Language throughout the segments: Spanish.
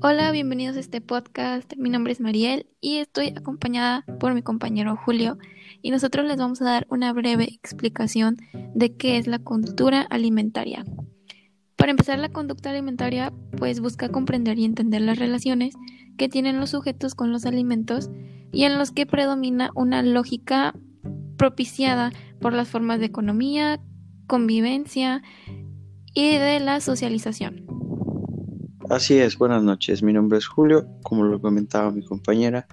Hola, bienvenidos a este podcast. Mi nombre es Mariel y estoy acompañada por mi compañero Julio y nosotros les vamos a dar una breve explicación de qué es la conducta alimentaria. Para empezar, la conducta alimentaria pues busca comprender y entender las relaciones que tienen los sujetos con los alimentos y en los que predomina una lógica propiciada por las formas de economía, convivencia y de la socialización. Así es, buenas noches. Mi nombre es Julio. Como lo comentaba mi compañera,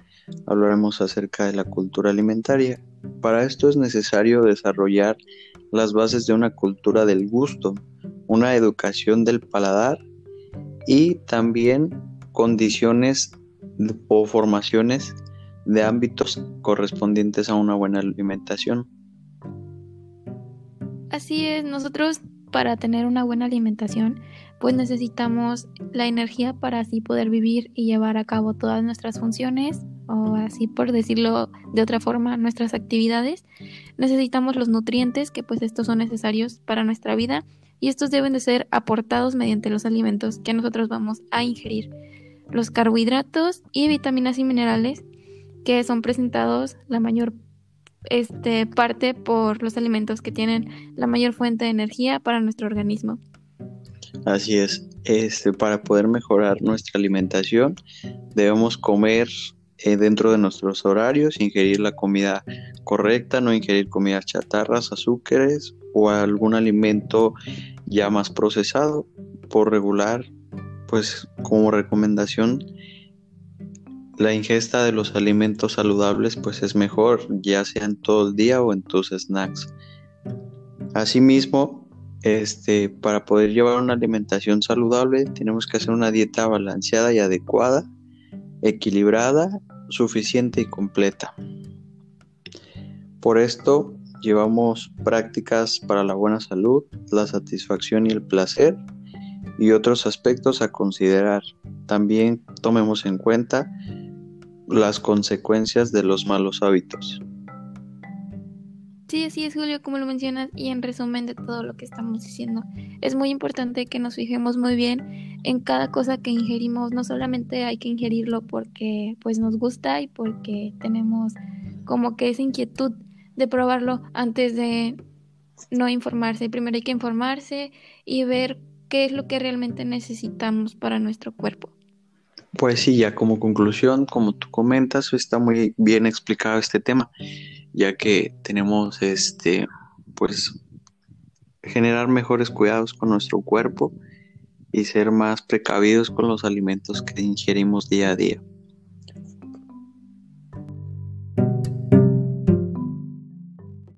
hablaremos acerca de la cultura alimentaria. Para esto es necesario desarrollar las bases de una cultura del gusto, una educación del paladar y también condiciones o formaciones de ámbitos correspondientes a una buena alimentación. Así es, nosotros para tener una buena alimentación pues necesitamos la energía para así poder vivir y llevar a cabo todas nuestras funciones o así por decirlo de otra forma nuestras actividades. Necesitamos los nutrientes que pues estos son necesarios para nuestra vida y estos deben de ser aportados mediante los alimentos que nosotros vamos a ingerir. Los carbohidratos y vitaminas y minerales que son presentados la mayor este, parte por los alimentos que tienen la mayor fuente de energía para nuestro organismo. Así es, este, para poder mejorar nuestra alimentación debemos comer eh, dentro de nuestros horarios, ingerir la comida correcta, no ingerir comidas chatarras, azúcares o algún alimento ya más procesado. Por regular, pues como recomendación, la ingesta de los alimentos saludables pues es mejor, ya sea en todo el día o en tus snacks. Asimismo, este, para poder llevar una alimentación saludable tenemos que hacer una dieta balanceada y adecuada, equilibrada, suficiente y completa. Por esto llevamos prácticas para la buena salud, la satisfacción y el placer y otros aspectos a considerar. También tomemos en cuenta las consecuencias de los malos hábitos. Sí, así es, Julio, como lo mencionas, y en resumen de todo lo que estamos diciendo, es muy importante que nos fijemos muy bien en cada cosa que ingerimos. No solamente hay que ingerirlo porque pues nos gusta y porque tenemos como que esa inquietud de probarlo antes de no informarse. Primero hay que informarse y ver qué es lo que realmente necesitamos para nuestro cuerpo. Pues sí, ya como conclusión, como tú comentas, está muy bien explicado este tema ya que tenemos este pues generar mejores cuidados con nuestro cuerpo y ser más precavidos con los alimentos que ingerimos día a día.